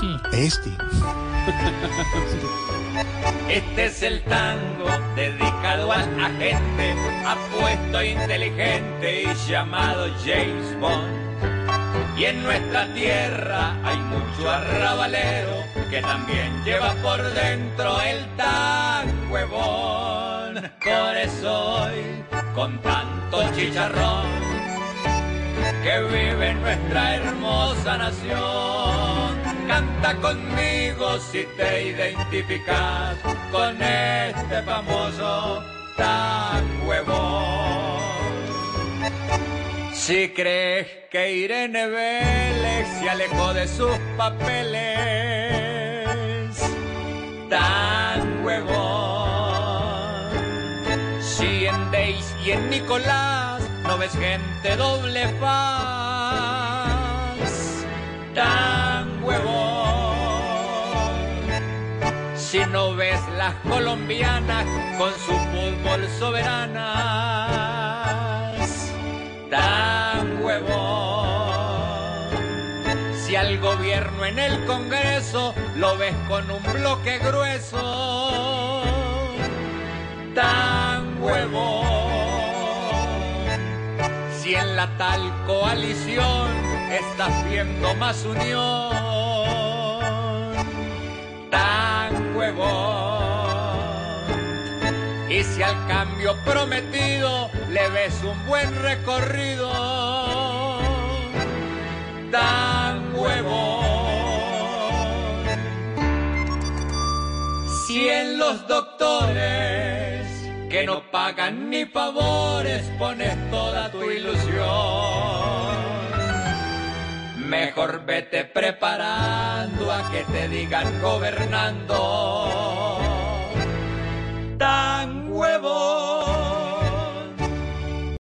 sí. Este. Este es el tango dedicado al agente apuesto inteligente y llamado James Bond. Y en nuestra tierra hay mucho arrabalero que también lleva por dentro el tan huevón. Por eso hoy, con tanto chicharrón, que vive nuestra hermosa nación, canta conmigo si te identificas con este famoso tan huevón. Si crees que Irene Vélez se alejó de sus papeles, tan huevón. Si en Deis y en Nicolás no ves gente doble faz, Si no ves las colombianas con su fútbol soberanas, tan huevón. Si al gobierno en el Congreso lo ves con un bloque grueso, tan huevón. Si en la tal coalición estás viendo más unión, Y si al cambio prometido le ves un buen recorrido, tan huevón. Si en los doctores que no pagan ni favores pones toda tu ilusión, mejor vete preparando a que te digan gobernando. Tan huevo